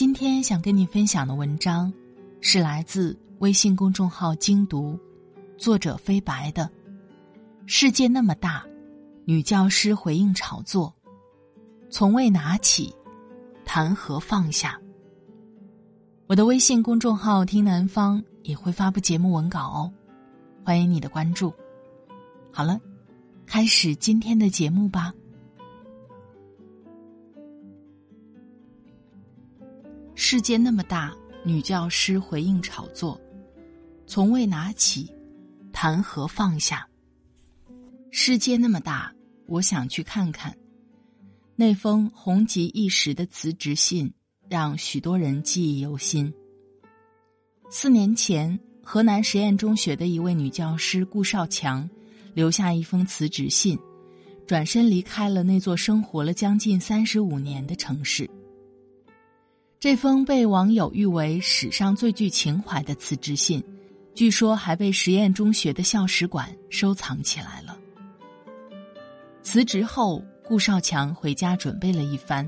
今天想跟你分享的文章是来自微信公众号“精读”，作者飞白的《世界那么大，女教师回应炒作，从未拿起，谈何放下？我的微信公众号“听南方”也会发布节目文稿哦。欢迎你的关注。好了，开始今天的节目吧。世界那么大，女教师回应炒作，从未拿起，谈何放下？世界那么大，我想去看看。那封红极一时的辞职信，让许多人记忆犹新。四年前。河南实验中学的一位女教师顾少强，留下一封辞职信，转身离开了那座生活了将近三十五年的城市。这封被网友誉为史上最具情怀的辞职信，据说还被实验中学的校史馆收藏起来了。辞职后，顾少强回家准备了一番，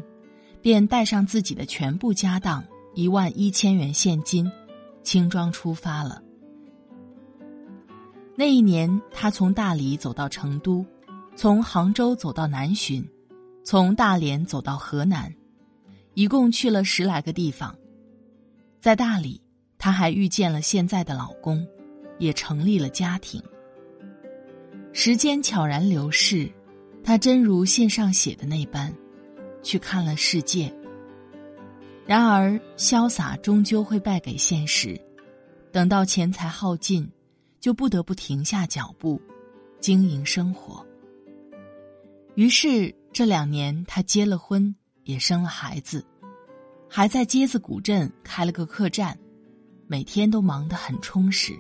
便带上自己的全部家当一万一千元现金，轻装出发了。那一年，他从大理走到成都，从杭州走到南浔，从大连走到河南，一共去了十来个地方。在大理，她还遇见了现在的老公，也成立了家庭。时间悄然流逝，他真如信上写的那般，去看了世界。然而，潇洒终究会败给现实，等到钱财耗尽。就不得不停下脚步，经营生活。于是这两年，他结了婚，也生了孩子，还在街子古镇开了个客栈，每天都忙得很充实。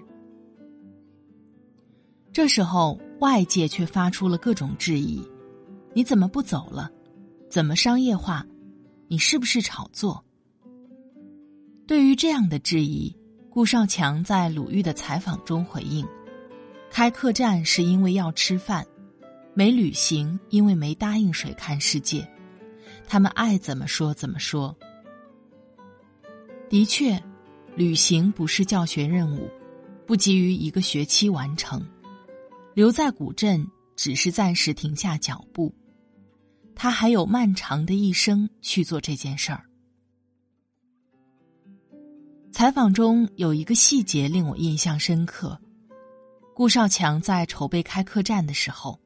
这时候，外界却发出了各种质疑：“你怎么不走了？怎么商业化？你是不是炒作？”对于这样的质疑。顾少强在鲁豫的采访中回应：“开客栈是因为要吃饭，没旅行，因为没答应谁看世界。他们爱怎么说怎么说。的确，旅行不是教学任务，不急于一个学期完成。留在古镇只是暂时停下脚步，他还有漫长的一生去做这件事儿。”采访中有一个细节令我印象深刻：顾少强在筹备开客栈的时候，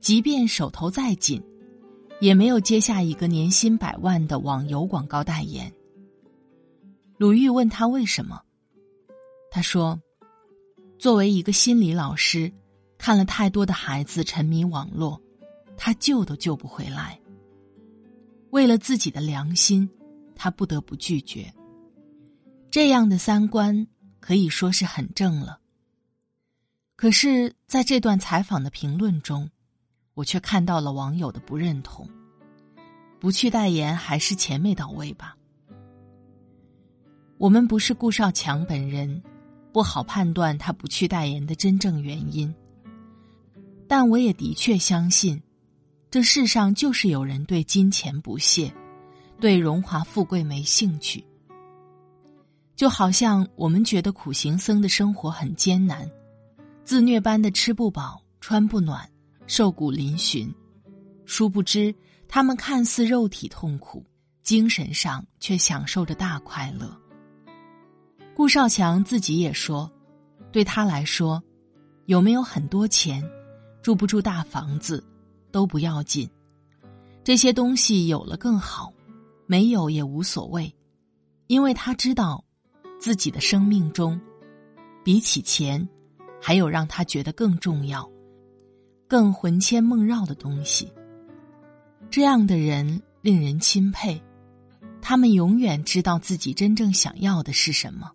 即便手头再紧，也没有接下一个年薪百万的网游广告代言。鲁豫问他为什么，他说：“作为一个心理老师，看了太多的孩子沉迷网络，他救都救不回来。为了自己的良心，他不得不拒绝。”这样的三观可以说是很正了。可是，在这段采访的评论中，我却看到了网友的不认同。不去代言还是钱没到位吧？我们不是顾少强本人，不好判断他不去代言的真正原因。但我也的确相信，这世上就是有人对金钱不屑，对荣华富贵没兴趣。就好像我们觉得苦行僧的生活很艰难，自虐般的吃不饱、穿不暖、瘦骨嶙峋，殊不知他们看似肉体痛苦，精神上却享受着大快乐。顾少强自己也说，对他来说，有没有很多钱，住不住大房子，都不要紧。这些东西有了更好，没有也无所谓，因为他知道，自己的生命中，比起钱，还有让他觉得更重要、更魂牵梦绕的东西。这样的人令人钦佩，他们永远知道自己真正想要的是什么，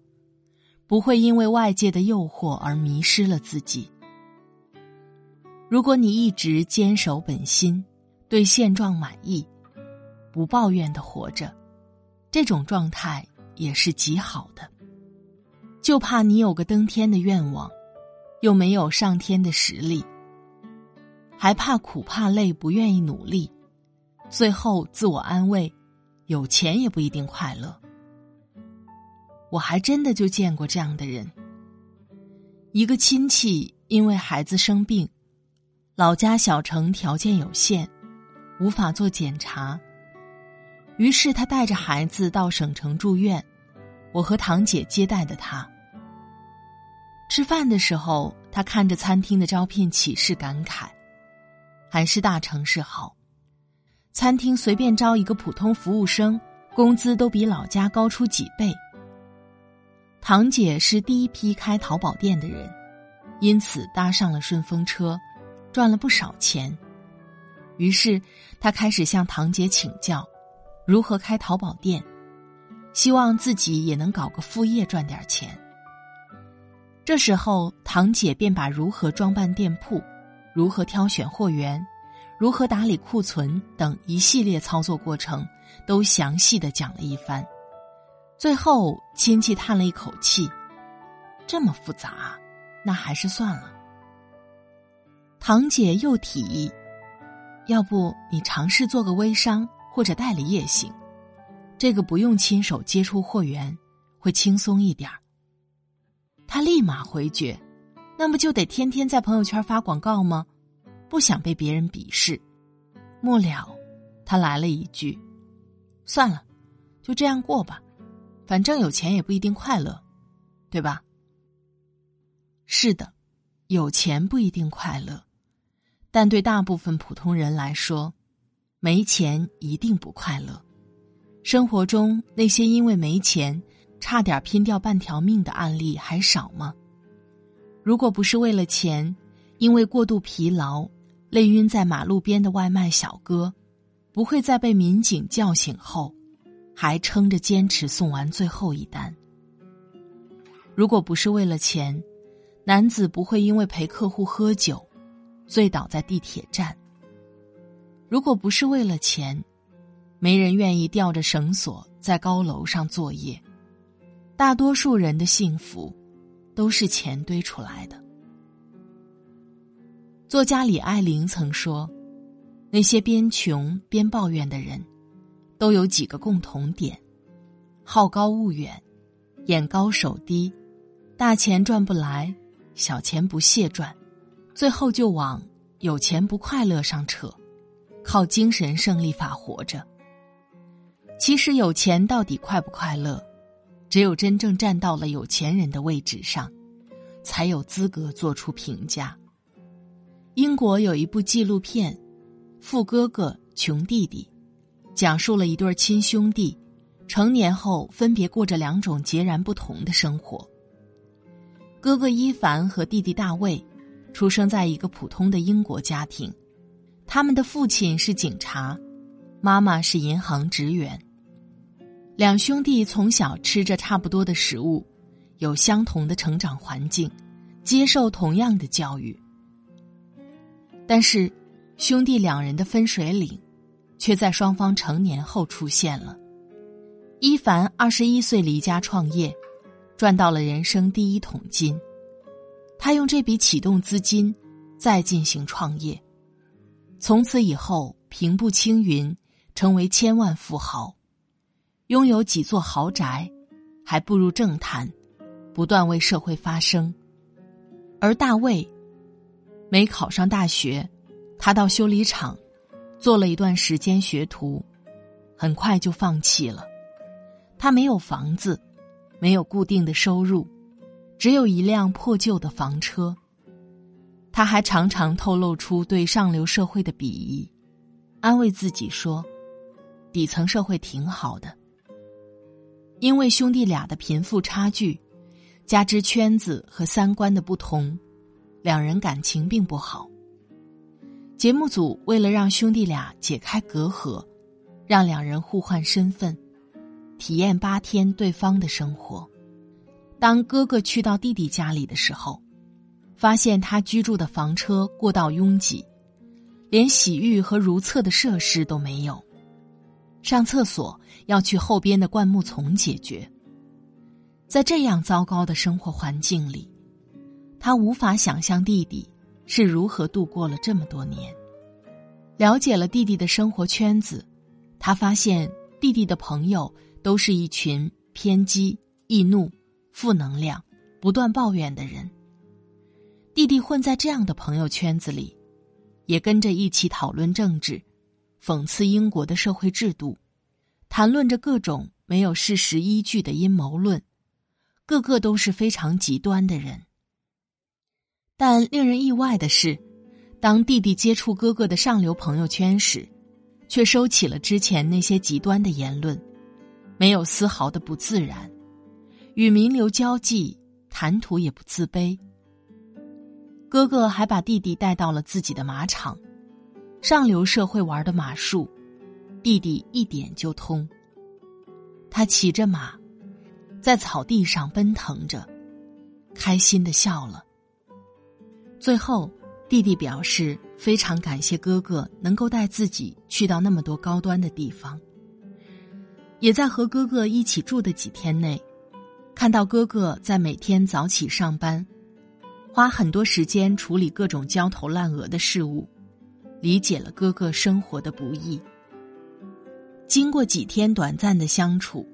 不会因为外界的诱惑而迷失了自己。如果你一直坚守本心。对现状满意，不抱怨的活着，这种状态也是极好的。就怕你有个登天的愿望，又没有上天的实力，还怕苦怕累，不愿意努力，最后自我安慰：有钱也不一定快乐。我还真的就见过这样的人。一个亲戚因为孩子生病，老家小城条件有限。无法做检查，于是他带着孩子到省城住院，我和堂姐接待的他。吃饭的时候，他看着餐厅的招聘启事感慨：“还是大城市好，餐厅随便招一个普通服务生，工资都比老家高出几倍。”堂姐是第一批开淘宝店的人，因此搭上了顺风车，赚了不少钱。于是，他开始向堂姐请教，如何开淘宝店，希望自己也能搞个副业赚点钱。这时候，堂姐便把如何装扮店铺、如何挑选货源、如何打理库存等一系列操作过程，都详细的讲了一番。最后，亲戚叹了一口气：“这么复杂，那还是算了。”堂姐又提议。要不你尝试做个微商或者代理也行，这个不用亲手接触货源，会轻松一点儿。他立马回绝，那么就得天天在朋友圈发广告吗？不想被别人鄙视。末了，他来了一句：“算了，就这样过吧，反正有钱也不一定快乐，对吧？”是的，有钱不一定快乐。但对大部分普通人来说，没钱一定不快乐。生活中那些因为没钱差点拼掉半条命的案例还少吗？如果不是为了钱，因为过度疲劳累晕在马路边的外卖小哥，不会在被民警叫醒后还撑着坚持送完最后一单。如果不是为了钱，男子不会因为陪客户喝酒。醉倒在地铁站。如果不是为了钱，没人愿意吊着绳索在高楼上作业。大多数人的幸福，都是钱堆出来的。作家李爱玲曾说：“那些边穷边抱怨的人，都有几个共同点：好高骛远，眼高手低，大钱赚不来，小钱不屑赚。”最后就往有钱不快乐上扯，靠精神胜利法活着。其实有钱到底快不快乐，只有真正站到了有钱人的位置上，才有资格做出评价。英国有一部纪录片《富哥哥穷弟弟》，讲述了一对亲兄弟成年后分别过着两种截然不同的生活。哥哥伊凡和弟弟大卫。出生在一个普通的英国家庭，他们的父亲是警察，妈妈是银行职员。两兄弟从小吃着差不多的食物，有相同的成长环境，接受同样的教育。但是，兄弟两人的分水岭，却在双方成年后出现了。伊凡二十一岁离家创业，赚到了人生第一桶金。他用这笔启动资金，再进行创业，从此以后平步青云，成为千万富豪，拥有几座豪宅，还步入政坛，不断为社会发声。而大卫没考上大学，他到修理厂做了一段时间学徒，很快就放弃了。他没有房子，没有固定的收入，只有一辆破旧的房车。他还常常透露出对上流社会的鄙夷，安慰自己说：“底层社会挺好的。”因为兄弟俩的贫富差距，加之圈子和三观的不同，两人感情并不好。节目组为了让兄弟俩解开隔阂，让两人互换身份，体验八天对方的生活。当哥哥去到弟弟家里的时候，发现他居住的房车过道拥挤，连洗浴和如厕的设施都没有，上厕所要去后边的灌木丛解决。在这样糟糕的生活环境里，他无法想象弟弟。是如何度过了这么多年？了解了弟弟的生活圈子，他发现弟弟的朋友都是一群偏激、易怒、负能量、不断抱怨的人。弟弟混在这样的朋友圈子里，也跟着一起讨论政治，讽刺英国的社会制度，谈论着各种没有事实依据的阴谋论，个个都是非常极端的人。但令人意外的是，当弟弟接触哥哥的上流朋友圈时，却收起了之前那些极端的言论，没有丝毫的不自然，与名流交际，谈吐也不自卑。哥哥还把弟弟带到了自己的马场，上流社会玩的马术，弟弟一点就通。他骑着马，在草地上奔腾着，开心的笑了。最后，弟弟表示非常感谢哥哥能够带自己去到那么多高端的地方。也在和哥哥一起住的几天内，看到哥哥在每天早起上班，花很多时间处理各种焦头烂额的事物，理解了哥哥生活的不易。经过几天短暂的相处，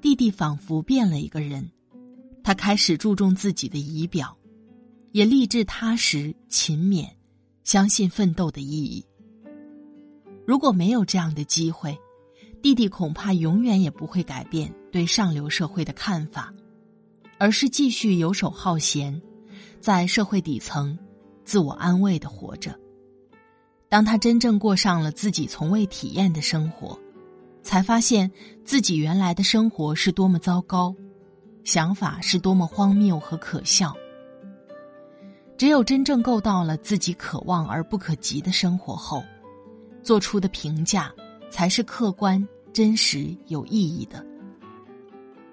弟弟仿佛变了一个人，他开始注重自己的仪表。也立志踏实勤勉，相信奋斗的意义。如果没有这样的机会，弟弟恐怕永远也不会改变对上流社会的看法，而是继续游手好闲，在社会底层自我安慰的活着。当他真正过上了自己从未体验的生活，才发现自己原来的生活是多么糟糕，想法是多么荒谬和可笑。只有真正够到了自己可望而不可及的生活后，做出的评价才是客观、真实、有意义的。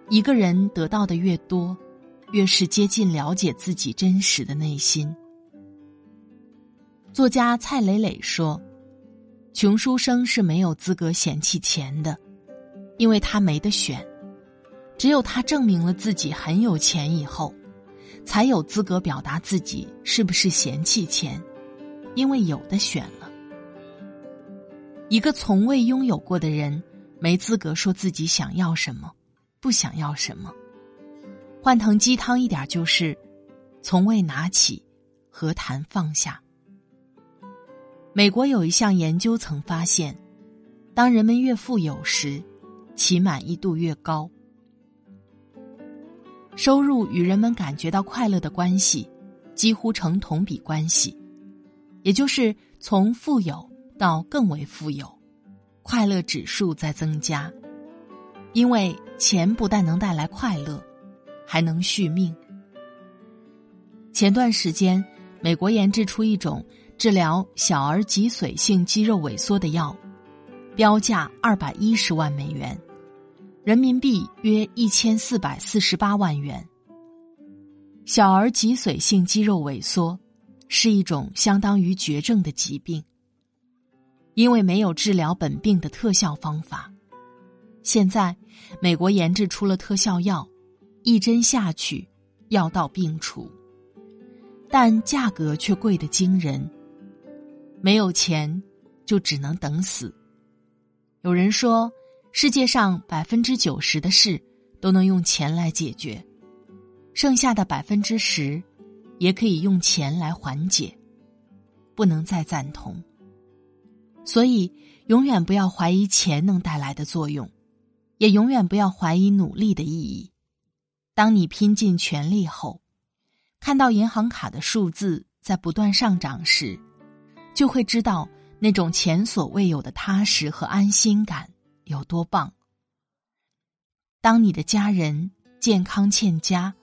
一个人得到的越多，越是接近了解自己真实的内心。作家蔡磊磊说：“穷书生是没有资格嫌弃钱的，因为他没得选。只有他证明了自己很有钱以后。”才有资格表达自己是不是嫌弃钱，因为有的选了。一个从未拥有过的人，没资格说自己想要什么，不想要什么。换成鸡汤一点就是，从未拿起，何谈放下？美国有一项研究曾发现，当人们越富有时，其满意度越高。收入与人们感觉到快乐的关系，几乎成同比关系，也就是从富有到更为富有，快乐指数在增加。因为钱不但能带来快乐，还能续命。前段时间，美国研制出一种治疗小儿脊髓性肌肉萎缩的药，标价二百一十万美元。人民币约一千四百四十八万元。小儿脊髓性肌肉萎缩是一种相当于绝症的疾病，因为没有治疗本病的特效方法。现在，美国研制出了特效药，一针下去，药到病除，但价格却贵得惊人。没有钱，就只能等死。有人说。世界上百分之九十的事都能用钱来解决，剩下的百分之十也可以用钱来缓解，不能再赞同。所以，永远不要怀疑钱能带来的作用，也永远不要怀疑努力的意义。当你拼尽全力后，看到银行卡的数字在不断上涨时，就会知道那种前所未有的踏实和安心感有多棒。当你的家人健康欠佳，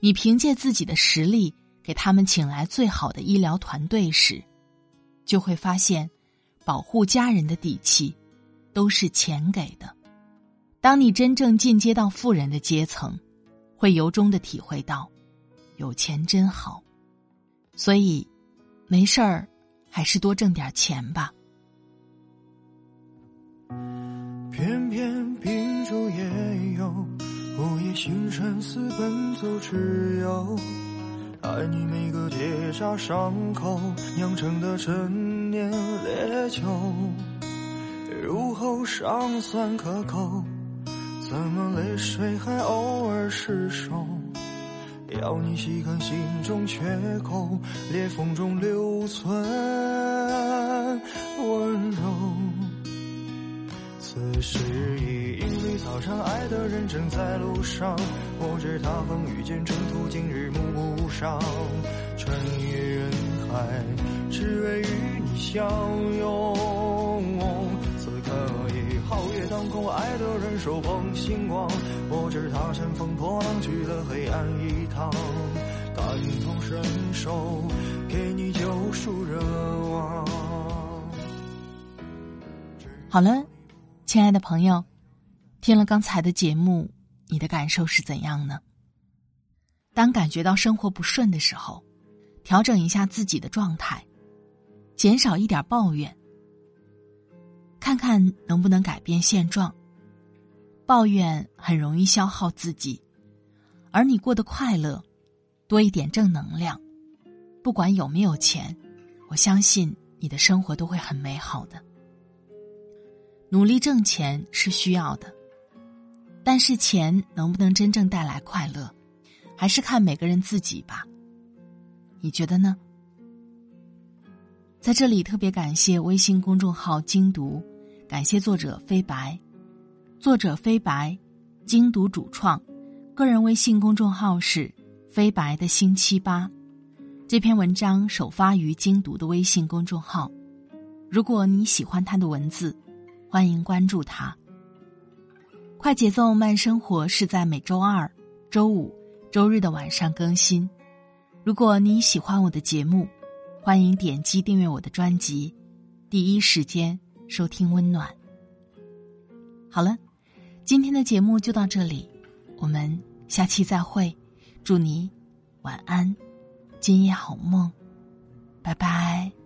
你凭借自己的实力给他们请来最好的医疗团队时，就会发现，保护家人的底气，都是钱给的。当你真正进阶到富人的阶层，会由衷的体会到，有钱真好。所以，没事儿，还是多挣点钱吧。偏偏秉烛夜游，午夜星辰似奔走之友。爱你每个结痂伤口酿成的陈年烈酒，入喉尚算可口，怎么泪水还偶尔失守？要你细看心中缺口，裂缝中留存温柔。此时已莺飞草长，爱的人正在路上。我知他风雨兼程途，今日暮不赏。穿越人海，只为与你相拥。月当空，爱的人手捧星光。我知他乘风破浪去了黑暗一趟，感同身受，给你救赎热望。好了。亲爱的朋友，听了刚才的节目，你的感受是怎样呢？当感觉到生活不顺的时候，调整一下自己的状态，减少一点抱怨，看看能不能改变现状。抱怨很容易消耗自己，而你过得快乐，多一点正能量，不管有没有钱，我相信你的生活都会很美好的。努力挣钱是需要的，但是钱能不能真正带来快乐，还是看每个人自己吧。你觉得呢？在这里特别感谢微信公众号“精读”，感谢作者飞白，作者飞白，精读主创，个人微信公众号是“飞白的星期八”。这篇文章首发于精读的微信公众号。如果你喜欢他的文字。欢迎关注他。快节奏慢生活是在每周二、周五、周日的晚上更新。如果你喜欢我的节目，欢迎点击订阅我的专辑，第一时间收听温暖。好了，今天的节目就到这里，我们下期再会。祝你晚安，今夜好梦，拜拜。